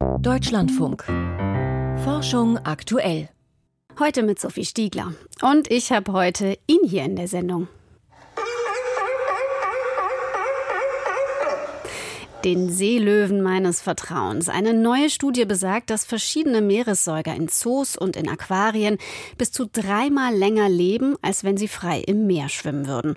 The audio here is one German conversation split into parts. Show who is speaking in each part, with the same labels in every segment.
Speaker 1: Deutschlandfunk. Forschung aktuell.
Speaker 2: Heute mit Sophie Stiegler. Und ich habe heute ihn hier in der Sendung. Den Seelöwen meines Vertrauens. Eine neue Studie besagt, dass verschiedene Meeressäuger in Zoos und in Aquarien bis zu dreimal länger leben, als wenn sie frei im Meer schwimmen würden.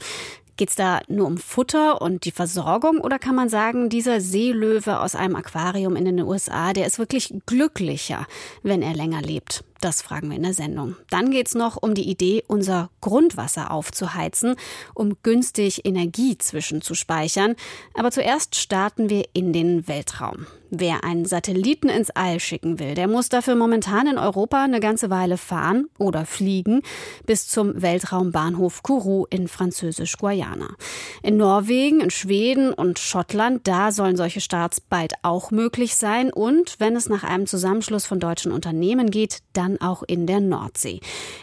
Speaker 2: Geht es da nur um Futter und die Versorgung oder kann man sagen, dieser Seelöwe aus einem Aquarium in den USA, der ist wirklich glücklicher, wenn er länger lebt? Das fragen wir in der Sendung. Dann geht es noch um die Idee, unser Grundwasser aufzuheizen, um günstig Energie zwischenzuspeichern. Aber zuerst starten wir in den Weltraum. Wer einen Satelliten ins All schicken will, der muss dafür momentan in Europa eine ganze Weile fahren oder fliegen bis zum Weltraumbahnhof Kourou in Französisch-Guayana. In Norwegen, in Schweden und Schottland, da sollen solche Starts bald auch möglich sein. Und wenn es nach einem Zusammenschluss von deutschen Unternehmen geht, dann dann auch in der Nordsee.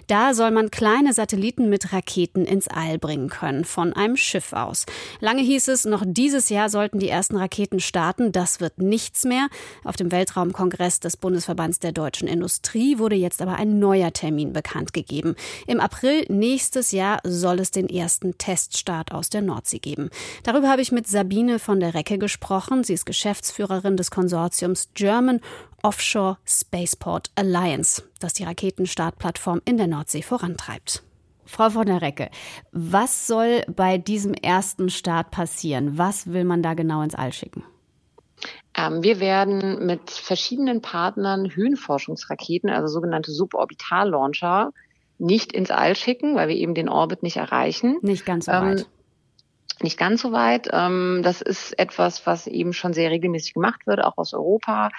Speaker 2: Da soll man kleine Satelliten mit Raketen ins All bringen können, von einem Schiff aus. Lange hieß es, noch dieses Jahr sollten die ersten Raketen starten. Das wird nichts mehr. Auf dem Weltraumkongress des Bundesverbands der deutschen Industrie wurde jetzt aber ein neuer Termin bekannt gegeben. Im April nächstes Jahr soll es den ersten Teststart aus der Nordsee geben. Darüber habe ich mit Sabine von der Recke gesprochen. Sie ist Geschäftsführerin des Konsortiums German Offshore Spaceport Alliance, das die Raketenstartplattform in der Nordsee vorantreibt. Frau von der Recke, was soll bei diesem ersten Start passieren? Was will man da genau ins All schicken?
Speaker 3: Ähm, wir werden mit verschiedenen Partnern Höhenforschungsraketen, also sogenannte Suborbital-Launcher, nicht ins All schicken, weil wir eben den Orbit nicht erreichen.
Speaker 2: Nicht ganz so weit. Ähm,
Speaker 3: nicht ganz so weit. Ähm, das ist etwas, was eben schon sehr regelmäßig gemacht wird, auch aus Europa.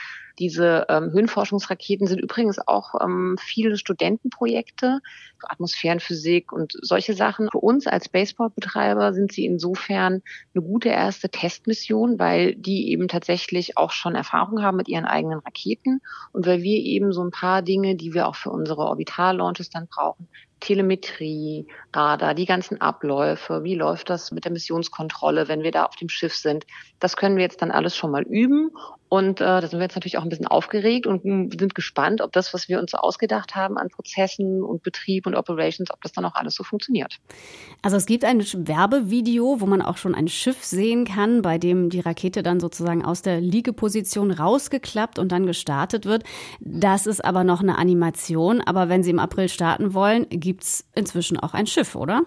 Speaker 3: Diese ähm, Höhenforschungsraketen sind übrigens auch ähm, viele Studentenprojekte, Atmosphärenphysik und solche Sachen. Für uns als Spaceport-Betreiber sind sie insofern eine gute erste Testmission, weil die eben tatsächlich auch schon Erfahrung haben mit ihren eigenen Raketen und weil wir eben so ein paar Dinge, die wir auch für unsere Orbital-Launches dann brauchen, Telemetrie, Radar, die ganzen Abläufe, wie läuft das mit der Missionskontrolle, wenn wir da auf dem Schiff sind. Das können wir jetzt dann alles schon mal üben und äh, da sind wir jetzt natürlich auch ein bisschen aufgeregt und sind gespannt, ob das, was wir uns so ausgedacht haben an Prozessen und Betrieb und Operations, ob das dann auch alles so funktioniert.
Speaker 2: Also es gibt ein Werbevideo, wo man auch schon ein Schiff sehen kann, bei dem die Rakete dann sozusagen aus der Liegeposition rausgeklappt und dann gestartet wird. Das ist aber noch eine Animation. Aber wenn Sie im April starten wollen, gibt es inzwischen auch ein Schiff, oder?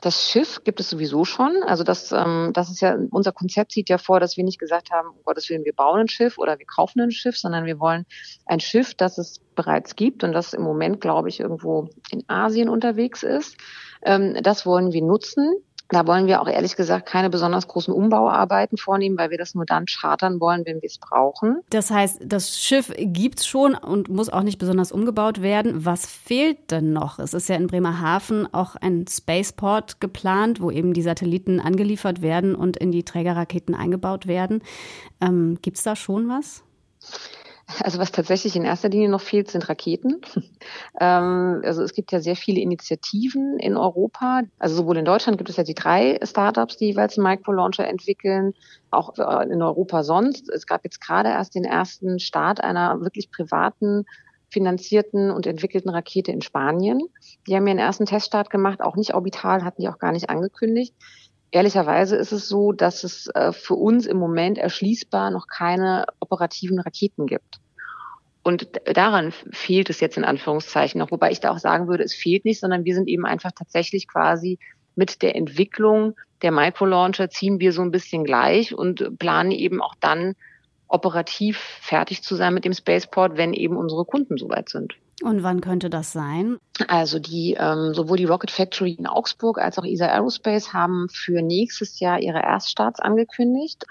Speaker 3: Das Schiff gibt es sowieso schon. Also das, ähm, das ist ja, unser Konzept sieht ja vor, dass wir nicht gesagt haben, um Gottes Willen, wir bauen ein Schiff oder wir kaufen ein Schiff, sondern wir wollen ein Schiff, das es bereits gibt und das im Moment, glaube ich, irgendwo in Asien unterwegs ist. Ähm, das wollen wir nutzen da wollen wir auch ehrlich gesagt keine besonders großen Umbauarbeiten vornehmen, weil wir das nur dann chartern wollen, wenn wir es brauchen.
Speaker 2: Das heißt, das Schiff gibt's schon und muss auch nicht besonders umgebaut werden. Was fehlt denn noch? Es ist ja in Bremerhaven auch ein Spaceport geplant, wo eben die Satelliten angeliefert werden und in die Trägerraketen eingebaut werden. Ähm, gibt's da schon was?
Speaker 3: Also was tatsächlich in erster Linie noch fehlt, sind Raketen. ähm, also es gibt ja sehr viele Initiativen in Europa. Also sowohl in Deutschland gibt es ja die drei Startups, die jeweils einen Microlauncher entwickeln, auch in Europa sonst. Es gab jetzt gerade erst den ersten Start einer wirklich privaten finanzierten und entwickelten Rakete in Spanien. Die haben ja einen ersten Teststart gemacht, auch nicht orbital, hatten die auch gar nicht angekündigt. Ehrlicherweise ist es so, dass es äh, für uns im Moment erschließbar noch keine operativen Raketen gibt. Und daran fehlt es jetzt in Anführungszeichen noch, wobei ich da auch sagen würde, es fehlt nicht, sondern wir sind eben einfach tatsächlich quasi mit der Entwicklung der Microlauncher ziehen wir so ein bisschen gleich und planen eben auch dann operativ fertig zu sein mit dem Spaceport, wenn eben unsere Kunden soweit sind.
Speaker 2: Und wann könnte das sein?
Speaker 3: Also die ähm, sowohl die Rocket Factory in Augsburg als auch ESA Aerospace haben für nächstes Jahr ihre Erststarts angekündigt.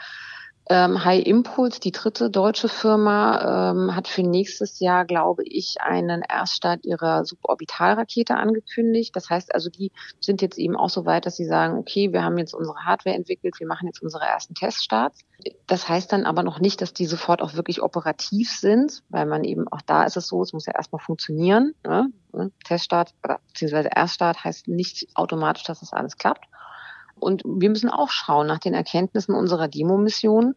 Speaker 3: Ähm, High Impulse, die dritte deutsche Firma, ähm, hat für nächstes Jahr, glaube ich, einen Erststart ihrer Suborbitalrakete angekündigt. Das heißt also, die sind jetzt eben auch so weit, dass sie sagen, okay, wir haben jetzt unsere Hardware entwickelt, wir machen jetzt unsere ersten Teststarts. Das heißt dann aber noch nicht, dass die sofort auch wirklich operativ sind, weil man eben auch da ist es so, es muss ja erstmal funktionieren. Ne? Teststart oder beziehungsweise Erststart heißt nicht automatisch, dass das alles klappt. Und wir müssen auch schauen nach den Erkenntnissen unserer Demo-Mission,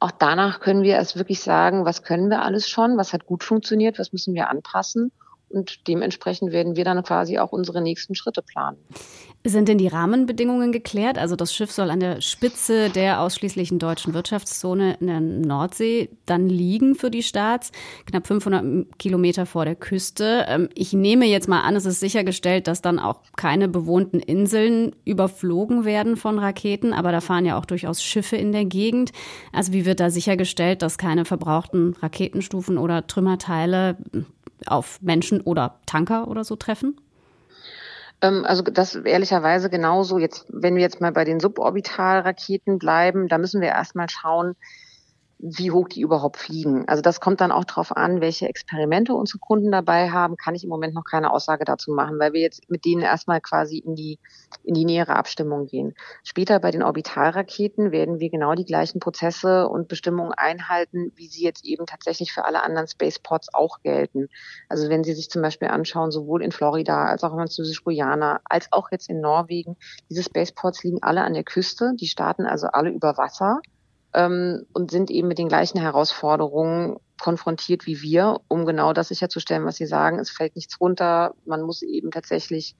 Speaker 3: Auch danach können wir erst wirklich sagen, was können wir alles schon, was hat gut funktioniert, was müssen wir anpassen und dementsprechend werden wir dann quasi auch unsere nächsten Schritte planen.
Speaker 2: Sind denn die Rahmenbedingungen geklärt? Also das Schiff soll an der Spitze der ausschließlichen deutschen Wirtschaftszone in der Nordsee dann liegen für die Starts, knapp 500 Kilometer vor der Küste. Ähm, ich nehme jetzt mal an, es ist sichergestellt, dass dann auch keine bewohnten Inseln überflogen werden von Raketen, aber da fahren ja auch durchaus Schiffe in der Gegend. Also wie wird da sichergestellt, dass keine verbrauchten Raketenstufen oder Trümmerteile auf Menschen oder Tanker oder so treffen?
Speaker 3: Ähm, also das ehrlicherweise genauso. Jetzt, wenn wir jetzt mal bei den Suborbitalraketen bleiben, da müssen wir erstmal schauen, wie hoch die überhaupt fliegen. Also das kommt dann auch darauf an, welche Experimente unsere Kunden dabei haben. Kann ich im Moment noch keine Aussage dazu machen, weil wir jetzt mit denen erstmal quasi in die, in die nähere Abstimmung gehen. Später bei den Orbitalraketen werden wir genau die gleichen Prozesse und Bestimmungen einhalten, wie sie jetzt eben tatsächlich für alle anderen Spaceports auch gelten. Also wenn Sie sich zum Beispiel anschauen, sowohl in Florida als auch in Französisch-Guyana, als auch jetzt in Norwegen, diese Spaceports liegen alle an der Küste, die starten also alle über Wasser ähm, und sind eben mit den gleichen Herausforderungen konfrontiert wie wir, um genau das sicherzustellen, was Sie sagen. Es fällt nichts runter. Man muss eben tatsächlich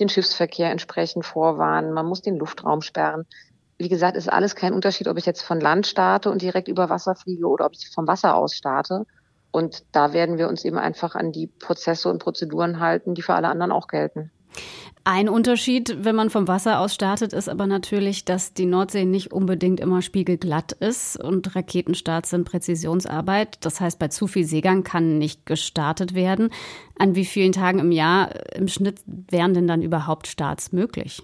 Speaker 3: den Schiffsverkehr entsprechend vorwarnen. Man muss den Luftraum sperren. Wie gesagt, ist alles kein Unterschied, ob ich jetzt von Land starte und direkt über Wasser fliege oder ob ich vom Wasser aus starte. Und da werden wir uns eben einfach an die Prozesse und Prozeduren halten, die für alle anderen auch gelten.
Speaker 2: Ein Unterschied, wenn man vom Wasser aus startet, ist aber natürlich, dass die Nordsee nicht unbedingt immer spiegelglatt ist und Raketenstarts sind Präzisionsarbeit. Das heißt, bei zu viel Seegang kann nicht gestartet werden. An wie vielen Tagen im Jahr im Schnitt wären denn dann überhaupt Starts möglich?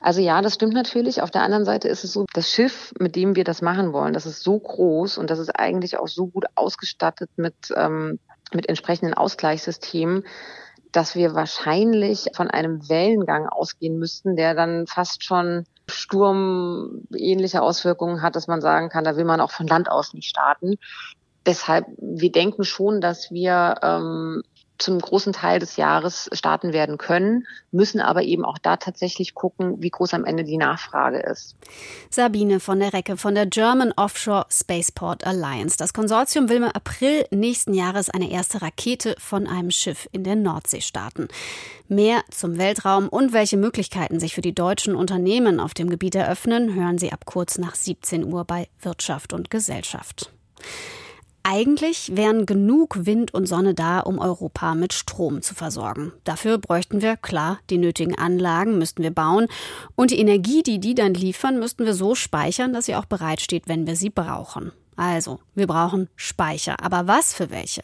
Speaker 3: Also ja, das stimmt natürlich. Auf der anderen Seite ist es so, das Schiff, mit dem wir das machen wollen, das ist so groß und das ist eigentlich auch so gut ausgestattet mit, ähm, mit entsprechenden Ausgleichssystemen, dass wir wahrscheinlich von einem Wellengang ausgehen müssten, der dann fast schon sturmähnliche Auswirkungen hat, dass man sagen kann, da will man auch von Land aus nicht starten. Deshalb, wir denken schon, dass wir ähm, zum großen Teil des Jahres starten werden können, müssen aber eben auch da tatsächlich gucken, wie groß am Ende die Nachfrage ist.
Speaker 2: Sabine von der Recke von der German Offshore Spaceport Alliance. Das Konsortium will im April nächsten Jahres eine erste Rakete von einem Schiff in der Nordsee starten. Mehr zum Weltraum und welche Möglichkeiten sich für die deutschen Unternehmen auf dem Gebiet eröffnen, hören Sie ab kurz nach 17 Uhr bei Wirtschaft und Gesellschaft. Eigentlich wären genug Wind und Sonne da, um Europa mit Strom zu versorgen. Dafür bräuchten wir, klar, die nötigen Anlagen müssten wir bauen und die Energie, die die dann liefern, müssten wir so speichern, dass sie auch bereitsteht, wenn wir sie brauchen. Also, wir brauchen Speicher. Aber was für welche?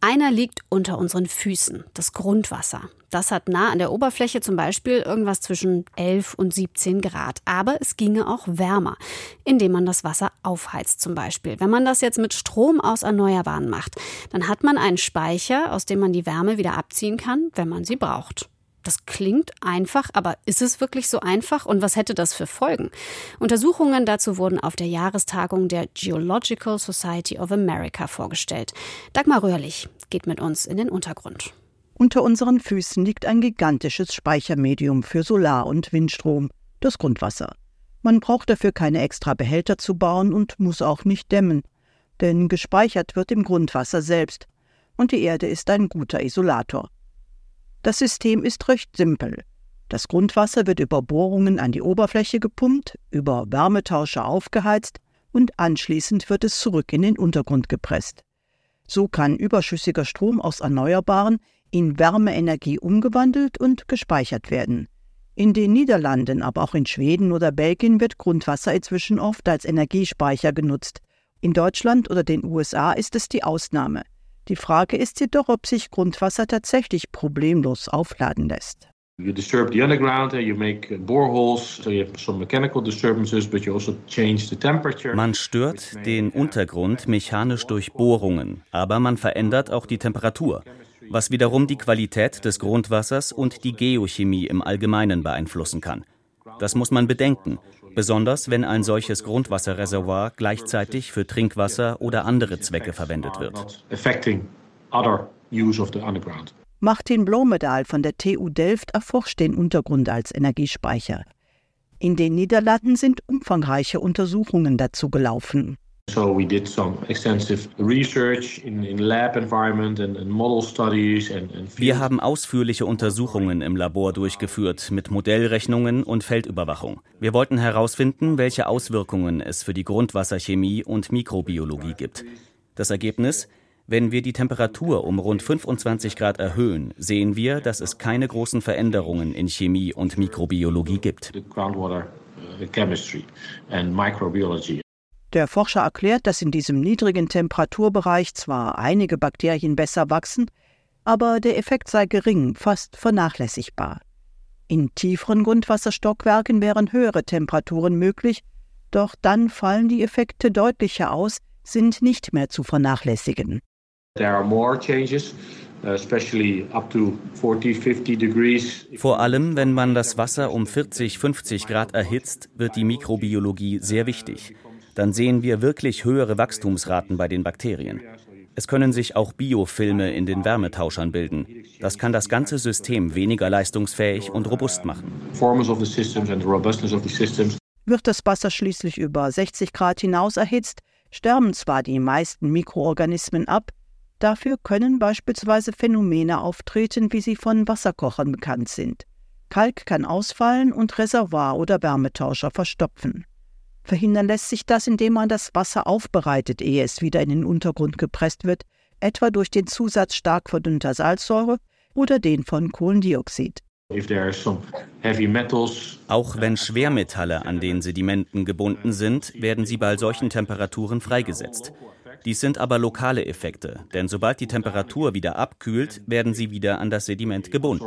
Speaker 2: Einer liegt unter unseren Füßen, das Grundwasser. Das hat nah an der Oberfläche zum Beispiel irgendwas zwischen 11 und 17 Grad. Aber es ginge auch wärmer, indem man das Wasser aufheizt zum Beispiel. Wenn man das jetzt mit Strom aus Erneuerbaren macht, dann hat man einen Speicher, aus dem man die Wärme wieder abziehen kann, wenn man sie braucht. Das klingt einfach, aber ist es wirklich so einfach und was hätte das für Folgen? Untersuchungen dazu wurden auf der Jahrestagung der Geological Society of America vorgestellt. Dagmar Röhrlich geht mit uns in den Untergrund.
Speaker 4: Unter unseren Füßen liegt ein gigantisches Speichermedium für Solar- und Windstrom, das Grundwasser. Man braucht dafür keine extra Behälter zu bauen und muss auch nicht dämmen, denn gespeichert wird im Grundwasser selbst, und die Erde ist ein guter Isolator. Das System ist recht simpel. Das Grundwasser wird über Bohrungen an die Oberfläche gepumpt, über Wärmetauscher aufgeheizt und anschließend wird es zurück in den Untergrund gepresst. So kann überschüssiger Strom aus Erneuerbaren in Wärmeenergie umgewandelt und gespeichert werden. In den Niederlanden, aber auch in Schweden oder Belgien wird Grundwasser inzwischen oft als Energiespeicher genutzt. In Deutschland oder den USA ist es die Ausnahme. Die Frage ist jedoch, ob sich Grundwasser tatsächlich problemlos aufladen lässt. You disturb the underground, you make boreholes, so you have some mechanical disturbances, but you also change the temperature.
Speaker 5: Man stört den Untergrund mechanisch durch Bohrungen, aber man verändert auch die Temperatur, was wiederum die Qualität des Grundwassers und die Geochemie im Allgemeinen beeinflussen kann. Das muss man bedenken besonders wenn ein solches Grundwasserreservoir gleichzeitig für Trinkwasser oder andere Zwecke verwendet wird.
Speaker 4: Martin Blomedal von der TU Delft erforscht den Untergrund als Energiespeicher. In den Niederlanden sind umfangreiche Untersuchungen dazu gelaufen.
Speaker 6: So we did some extensive research in, in lab environment and, and model studies and, and
Speaker 5: Wir haben ausführliche Untersuchungen im Labor durchgeführt mit Modellrechnungen und Feldüberwachung. Wir wollten herausfinden, welche Auswirkungen es für die Grundwasserchemie und Mikrobiologie gibt. Das Ergebnis? Wenn wir die Temperatur um rund 25 Grad erhöhen, sehen wir, dass es keine großen Veränderungen in Chemie und Mikrobiologie gibt.
Speaker 4: Der Forscher erklärt, dass in diesem niedrigen Temperaturbereich zwar einige Bakterien besser wachsen, aber der Effekt sei gering, fast vernachlässigbar. In tieferen Grundwasserstockwerken wären höhere Temperaturen möglich, doch dann fallen die Effekte deutlicher aus, sind nicht mehr zu vernachlässigen.
Speaker 6: There are more changes, especially up to 40, 50 degrees.
Speaker 5: Vor allem, wenn man das Wasser um 40, 50 Grad erhitzt, wird die Mikrobiologie sehr wichtig. Dann sehen wir wirklich höhere Wachstumsraten bei den Bakterien. Es können sich auch Biofilme in den Wärmetauschern bilden. Das kann das ganze System weniger leistungsfähig und robust machen.
Speaker 4: Wird das Wasser schließlich über 60 Grad hinaus erhitzt, sterben zwar die meisten Mikroorganismen ab, dafür können beispielsweise Phänomene auftreten, wie sie von Wasserkochern bekannt sind. Kalk kann ausfallen und Reservoir oder Wärmetauscher verstopfen. Verhindern lässt sich das, indem man das Wasser aufbereitet, ehe es wieder in den Untergrund gepresst wird, etwa durch den Zusatz stark verdünnter Salzsäure oder den von Kohlendioxid.
Speaker 5: Auch wenn Schwermetalle an den Sedimenten gebunden sind, werden sie bei solchen Temperaturen freigesetzt. Dies sind aber lokale Effekte, denn sobald die Temperatur wieder abkühlt, werden sie wieder an das Sediment gebunden.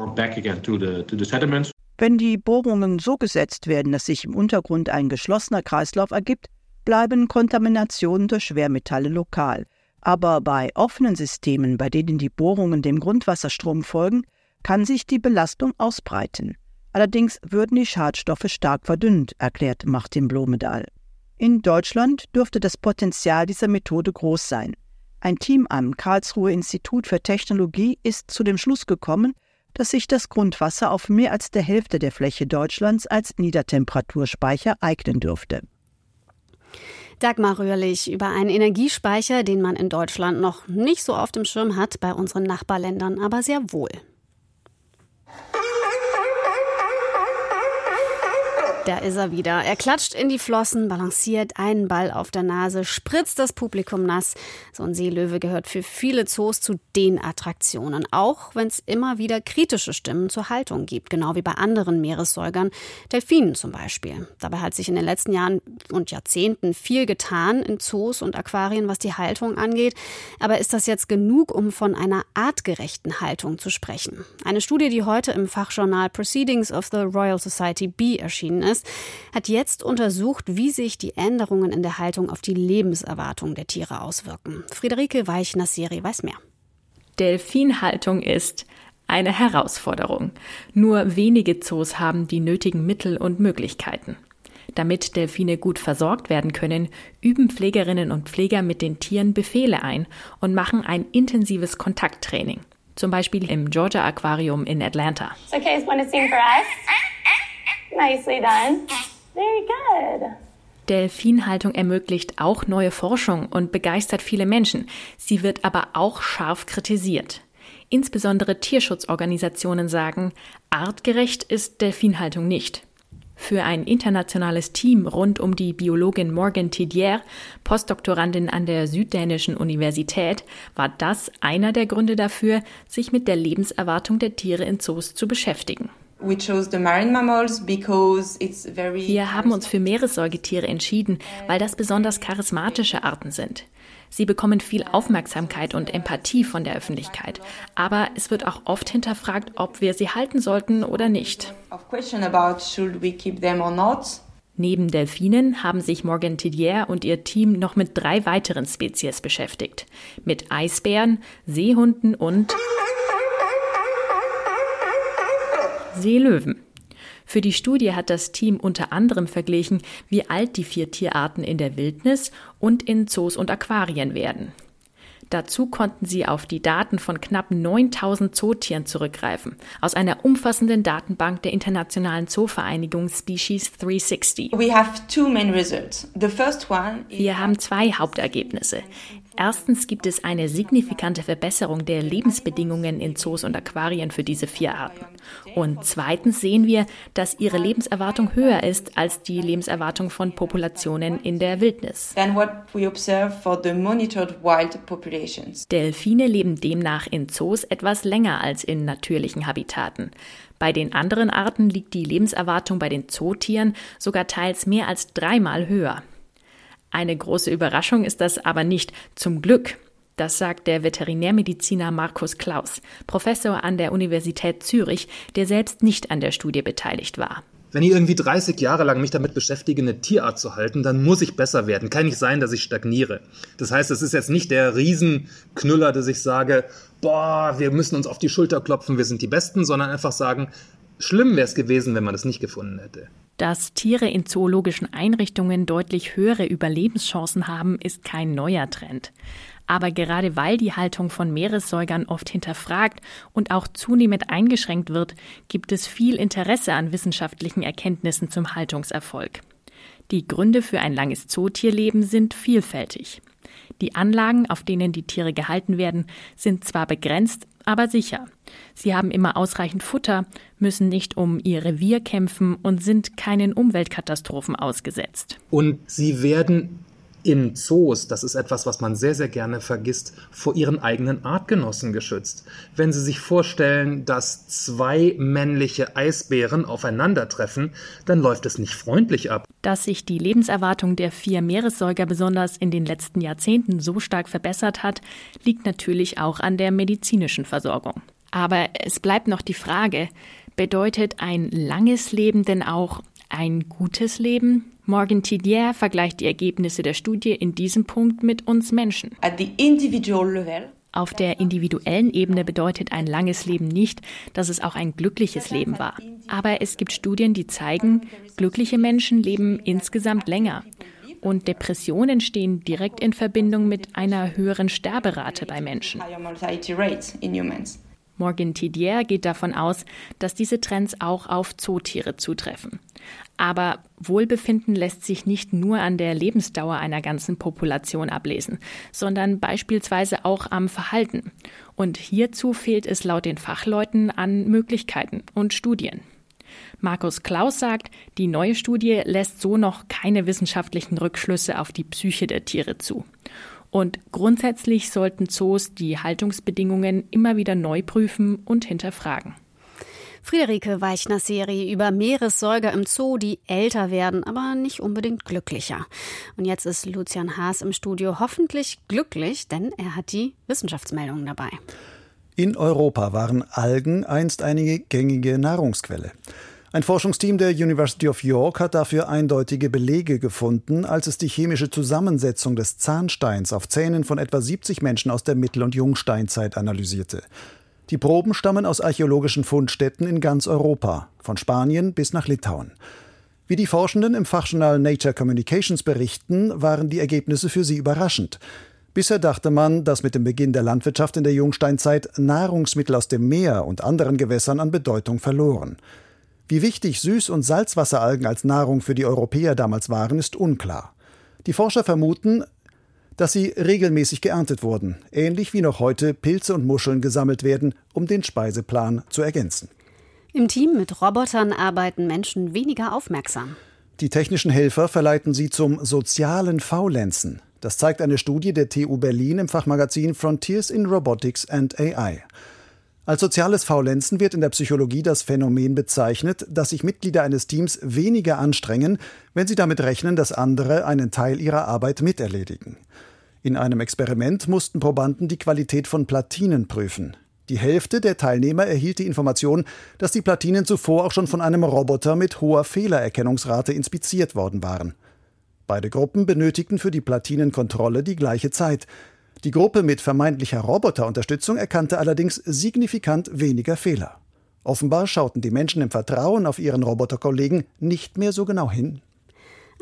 Speaker 4: Wenn die Bohrungen so gesetzt werden, dass sich im Untergrund ein geschlossener Kreislauf ergibt, bleiben Kontaminationen durch Schwermetalle lokal. Aber bei offenen Systemen, bei denen die Bohrungen dem Grundwasserstrom folgen, kann sich die Belastung ausbreiten. Allerdings würden die Schadstoffe stark verdünnt, erklärt Martin Blomedal. In Deutschland dürfte das Potenzial dieser Methode groß sein. Ein Team am Karlsruher Institut für Technologie ist zu dem Schluss gekommen, dass sich das Grundwasser auf mehr als der Hälfte der Fläche Deutschlands als Niedertemperaturspeicher eignen dürfte.
Speaker 2: Dagmar Röhrlich über einen Energiespeicher, den man in Deutschland noch nicht so auf dem Schirm hat, bei unseren Nachbarländern aber sehr wohl. Da ist er wieder. Er klatscht in die Flossen, balanciert einen Ball auf der Nase, spritzt das Publikum nass. So ein Seelöwe gehört für viele Zoos zu den Attraktionen, auch wenn es immer wieder kritische Stimmen zur Haltung gibt, genau wie bei anderen Meeressäugern, Delfinen zum Beispiel. Dabei hat sich in den letzten Jahren und Jahrzehnten viel getan in Zoos und Aquarien, was die Haltung angeht. Aber ist das jetzt genug, um von einer artgerechten Haltung zu sprechen? Eine Studie, die heute im Fachjournal Proceedings of the Royal Society B erschienen ist, hat jetzt untersucht, wie sich die Änderungen in der Haltung auf die Lebenserwartung der Tiere auswirken. Friederike Weich-Nasseri weiß mehr.
Speaker 7: Delfinhaltung ist eine Herausforderung. Nur wenige Zoos haben die nötigen Mittel und Möglichkeiten. Damit Delfine gut versorgt werden können, üben Pflegerinnen und Pfleger mit den Tieren Befehle ein und machen ein intensives Kontakttraining. Zum Beispiel im Georgia Aquarium in Atlanta.
Speaker 8: So, Case, want Nicely done. Very good.
Speaker 7: Delfinhaltung ermöglicht auch neue Forschung und begeistert viele Menschen. Sie wird aber auch scharf kritisiert. Insbesondere Tierschutzorganisationen sagen, artgerecht ist Delfinhaltung nicht. Für ein internationales Team rund um die Biologin Morgan Tidier, Postdoktorandin an der Süddänischen Universität, war das einer der Gründe dafür, sich mit der Lebenserwartung der Tiere in Zoos zu beschäftigen. Wir haben uns für Meeressäugetiere entschieden, weil das besonders charismatische Arten sind. Sie bekommen viel Aufmerksamkeit und Empathie von der Öffentlichkeit. Aber es wird auch oft hinterfragt, ob wir sie halten sollten oder nicht. Neben Delfinen haben sich Morgan Tidier und ihr Team noch mit drei weiteren Spezies beschäftigt. Mit Eisbären, Seehunden und Seelöwen. Für die Studie hat das Team unter anderem verglichen, wie alt die vier Tierarten in der Wildnis und in Zoos und Aquarien werden. Dazu konnten sie auf die Daten von knapp 9000 Zootieren zurückgreifen, aus einer umfassenden Datenbank der internationalen Zoovereinigung Species 360. Wir haben zwei Hauptergebnisse. Erstens gibt es eine signifikante Verbesserung der Lebensbedingungen in Zoos und Aquarien für diese vier Arten. Und zweitens sehen wir, dass ihre Lebenserwartung höher ist als die Lebenserwartung von Populationen in der Wildnis. Delfine leben demnach in Zoos etwas länger als in natürlichen Habitaten. Bei den anderen Arten liegt die Lebenserwartung bei den Zootieren sogar teils mehr als dreimal höher. Eine große Überraschung ist das aber nicht, zum Glück. Das sagt der Veterinärmediziner Markus Klaus, Professor an der Universität Zürich, der selbst nicht an der Studie beteiligt war.
Speaker 9: Wenn ich irgendwie 30 Jahre lang mich damit beschäftige, eine Tierart zu halten, dann muss ich besser werden. Kann nicht sein, dass ich stagniere. Das heißt, es ist jetzt nicht der Riesenknüller, dass ich sage, boah, wir müssen uns auf die Schulter klopfen, wir sind die Besten, sondern einfach sagen, schlimm wäre es gewesen, wenn man das nicht gefunden hätte.
Speaker 7: Dass Tiere in zoologischen Einrichtungen deutlich höhere Überlebenschancen haben, ist kein neuer Trend. Aber gerade weil die Haltung von Meeressäugern oft hinterfragt und auch zunehmend eingeschränkt wird, gibt es viel Interesse an wissenschaftlichen Erkenntnissen zum Haltungserfolg. Die Gründe für ein langes Zootierleben sind vielfältig. Die Anlagen, auf denen die Tiere gehalten werden, sind zwar begrenzt, aber sicher. Sie haben immer ausreichend Futter, müssen nicht um ihr Revier kämpfen und sind keinen Umweltkatastrophen ausgesetzt.
Speaker 9: Und sie werden in Zoos, das ist etwas, was man sehr, sehr gerne vergisst, vor ihren eigenen Artgenossen geschützt. Wenn Sie sich vorstellen, dass zwei männliche Eisbären aufeinandertreffen, dann läuft es nicht freundlich ab.
Speaker 7: Dass sich die Lebenserwartung der vier Meeressäuger besonders in den letzten Jahrzehnten so stark verbessert hat, liegt natürlich auch an der medizinischen Versorgung. Aber es bleibt noch die Frage, bedeutet ein langes Leben denn auch ein gutes Leben? Morgan Tidier vergleicht die Ergebnisse der Studie in diesem Punkt mit uns Menschen. Auf der individuellen Ebene bedeutet ein langes Leben nicht, dass es auch ein glückliches Leben war. Aber es gibt Studien, die zeigen, glückliche Menschen leben insgesamt länger. Und Depressionen stehen direkt in Verbindung mit einer höheren Sterberate bei Menschen. Morgan Tidier geht davon aus, dass diese Trends auch auf Zootiere zutreffen. Aber Wohlbefinden lässt sich nicht nur an der Lebensdauer einer ganzen Population ablesen, sondern beispielsweise auch am Verhalten. Und hierzu fehlt es laut den Fachleuten an Möglichkeiten und Studien. Markus Klaus sagt, die neue Studie lässt so noch keine wissenschaftlichen Rückschlüsse auf die Psyche der Tiere zu. Und grundsätzlich sollten Zoos die Haltungsbedingungen immer wieder neu prüfen und hinterfragen.
Speaker 2: Friederike Weichners Serie über Meeressäuger im Zoo, die älter werden, aber nicht unbedingt glücklicher. Und jetzt ist Lucian Haas im Studio hoffentlich glücklich, denn er hat die Wissenschaftsmeldungen dabei.
Speaker 10: In Europa waren Algen einst eine gängige Nahrungsquelle. Ein Forschungsteam der University of York hat dafür eindeutige Belege gefunden, als es die chemische Zusammensetzung des Zahnsteins auf Zähnen von etwa 70 Menschen aus der Mittel- und Jungsteinzeit analysierte. Die Proben stammen aus archäologischen Fundstätten in ganz Europa, von Spanien bis nach Litauen. Wie die Forschenden im Fachjournal Nature Communications berichten, waren die Ergebnisse für sie überraschend. Bisher dachte man, dass mit dem Beginn der Landwirtschaft in der Jungsteinzeit Nahrungsmittel aus dem Meer und anderen Gewässern an Bedeutung verloren. Wie wichtig Süß- und Salzwasseralgen als Nahrung für die Europäer damals waren, ist unklar. Die Forscher vermuten, dass sie regelmäßig geerntet wurden, ähnlich wie noch heute Pilze und Muscheln gesammelt werden, um den Speiseplan zu ergänzen.
Speaker 2: Im Team mit Robotern arbeiten Menschen weniger aufmerksam.
Speaker 10: Die technischen Helfer verleiten sie zum sozialen Faulenzen. Das zeigt eine Studie der TU Berlin im Fachmagazin Frontiers in Robotics and AI. Als soziales Faulenzen wird in der Psychologie das Phänomen bezeichnet, dass sich Mitglieder eines Teams weniger anstrengen, wenn sie damit rechnen, dass andere einen Teil ihrer Arbeit miterledigen. In einem Experiment mussten Probanden die Qualität von Platinen prüfen. Die Hälfte der Teilnehmer erhielt die Information, dass die Platinen zuvor auch schon von einem Roboter mit hoher Fehlererkennungsrate inspiziert worden waren. Beide Gruppen benötigten für die Platinenkontrolle die gleiche Zeit. Die Gruppe mit vermeintlicher Roboterunterstützung erkannte allerdings signifikant weniger Fehler. Offenbar schauten die Menschen im Vertrauen auf ihren Roboterkollegen nicht mehr so genau hin.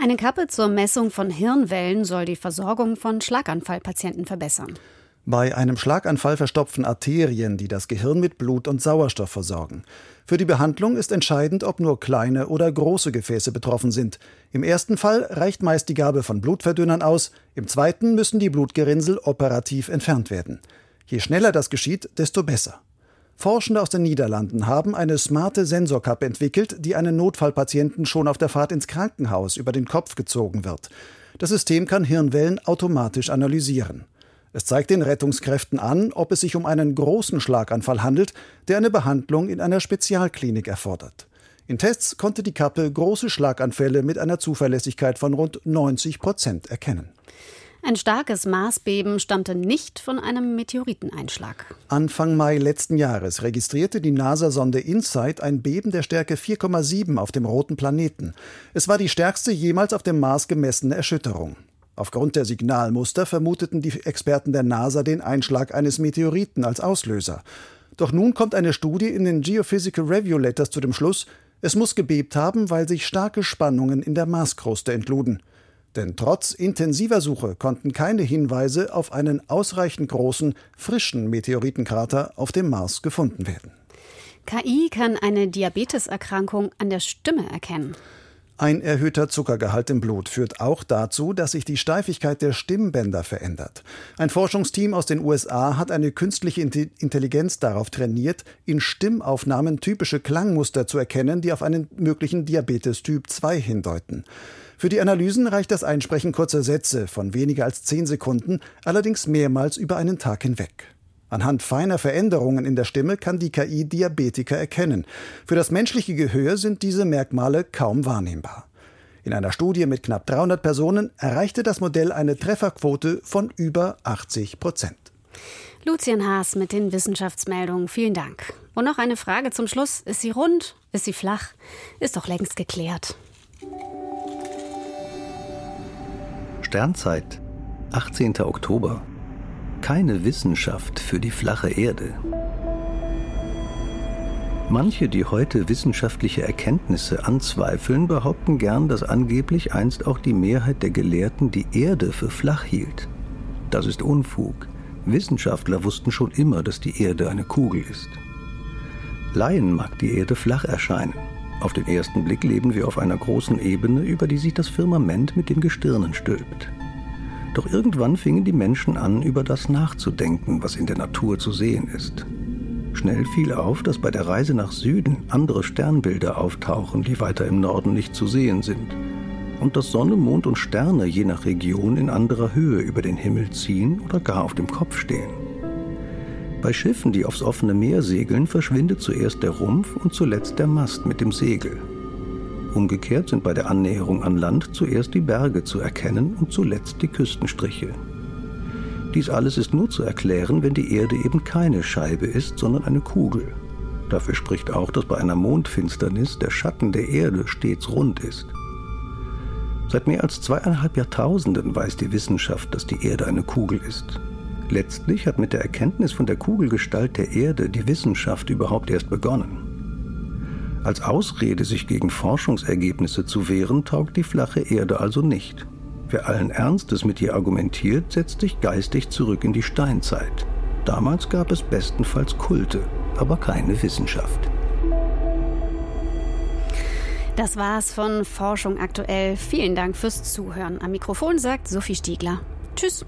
Speaker 2: Eine Kappe zur Messung von Hirnwellen soll die Versorgung von Schlaganfallpatienten verbessern.
Speaker 10: Bei einem Schlaganfall verstopfen Arterien, die das Gehirn mit Blut und Sauerstoff versorgen. Für die Behandlung ist entscheidend, ob nur kleine oder große Gefäße betroffen sind. Im ersten Fall reicht meist die Gabe von Blutverdünnern aus, im zweiten müssen die Blutgerinnsel operativ entfernt werden. Je schneller das geschieht, desto besser. Forschende aus den Niederlanden haben eine smarte Sensorkappe entwickelt, die einen Notfallpatienten schon auf der Fahrt ins Krankenhaus über den Kopf gezogen wird. Das System kann Hirnwellen automatisch analysieren. Es zeigt den Rettungskräften an, ob es sich um einen großen Schlaganfall handelt, der eine Behandlung in einer Spezialklinik erfordert. In Tests konnte die Kappe große Schlaganfälle mit einer Zuverlässigkeit von rund 90 Prozent erkennen.
Speaker 2: Ein starkes Marsbeben stammte nicht von einem Meteoriteneinschlag.
Speaker 10: Anfang Mai letzten Jahres registrierte die NASA-Sonde InSight ein Beben der Stärke 4,7 auf dem roten Planeten. Es war die stärkste jemals auf dem Mars gemessene Erschütterung. Aufgrund der Signalmuster vermuteten die Experten der NASA den Einschlag eines Meteoriten als Auslöser. Doch nun kommt eine Studie in den Geophysical Review Letters zu dem Schluss, es muss gebebt haben, weil sich starke Spannungen in der Marskruste entluden. Denn trotz intensiver Suche konnten keine Hinweise auf einen ausreichend großen, frischen Meteoritenkrater auf dem Mars gefunden werden.
Speaker 2: KI kann eine Diabeteserkrankung an der Stimme erkennen.
Speaker 10: Ein erhöhter Zuckergehalt im Blut führt auch dazu, dass sich die Steifigkeit der Stimmbänder verändert. Ein Forschungsteam aus den USA hat eine künstliche Intelligenz darauf trainiert, in Stimmaufnahmen typische Klangmuster zu erkennen, die auf einen möglichen Diabetes Typ 2 hindeuten. Für die Analysen reicht das Einsprechen kurzer Sätze von weniger als zehn Sekunden, allerdings mehrmals über einen Tag hinweg. Anhand feiner Veränderungen in der Stimme kann die KI Diabetiker erkennen. Für das menschliche Gehör sind diese Merkmale kaum wahrnehmbar. In einer Studie mit knapp 300 Personen erreichte das Modell eine Trefferquote von über 80 Prozent.
Speaker 2: Lucian Haas mit den Wissenschaftsmeldungen. Vielen Dank. Und noch eine Frage zum Schluss. Ist sie rund? Ist sie flach? Ist doch längst geklärt.
Speaker 11: Sternzeit, 18. Oktober keine Wissenschaft für die flache Erde. Manche, die heute wissenschaftliche Erkenntnisse anzweifeln, behaupten gern, dass angeblich einst auch die Mehrheit der Gelehrten die Erde für flach hielt. Das ist Unfug. Wissenschaftler wussten schon immer, dass die Erde eine Kugel ist. Laien mag die Erde flach erscheinen. Auf den ersten Blick leben wir auf einer großen Ebene, über die sich das Firmament mit den Gestirnen stülpt. Doch irgendwann fingen die Menschen an, über das nachzudenken, was in der Natur zu sehen ist. Schnell fiel auf, dass bei der Reise nach Süden andere Sternbilder auftauchen, die weiter im Norden nicht zu sehen sind. Und dass Sonne, Mond und Sterne je nach Region in anderer Höhe über den Himmel ziehen oder gar auf dem Kopf stehen. Bei Schiffen, die aufs offene Meer segeln, verschwindet zuerst der Rumpf und zuletzt der Mast mit dem Segel. Umgekehrt sind bei der Annäherung an Land zuerst die Berge zu erkennen und zuletzt die Küstenstriche. Dies alles ist nur zu erklären, wenn die Erde eben keine Scheibe ist, sondern eine Kugel. Dafür spricht auch, dass bei einer Mondfinsternis der Schatten der Erde stets rund ist. Seit mehr als zweieinhalb Jahrtausenden weiß die Wissenschaft, dass die Erde eine Kugel ist. Letztlich hat mit der Erkenntnis von der Kugelgestalt der Erde die Wissenschaft überhaupt erst begonnen. Als Ausrede, sich gegen Forschungsergebnisse zu wehren, taugt die flache Erde also nicht. Wer allen Ernstes mit ihr argumentiert, setzt sich geistig zurück in die Steinzeit. Damals gab es bestenfalls Kulte, aber keine Wissenschaft.
Speaker 2: Das war's von Forschung aktuell. Vielen Dank fürs Zuhören. Am Mikrofon sagt Sophie Stiegler. Tschüss.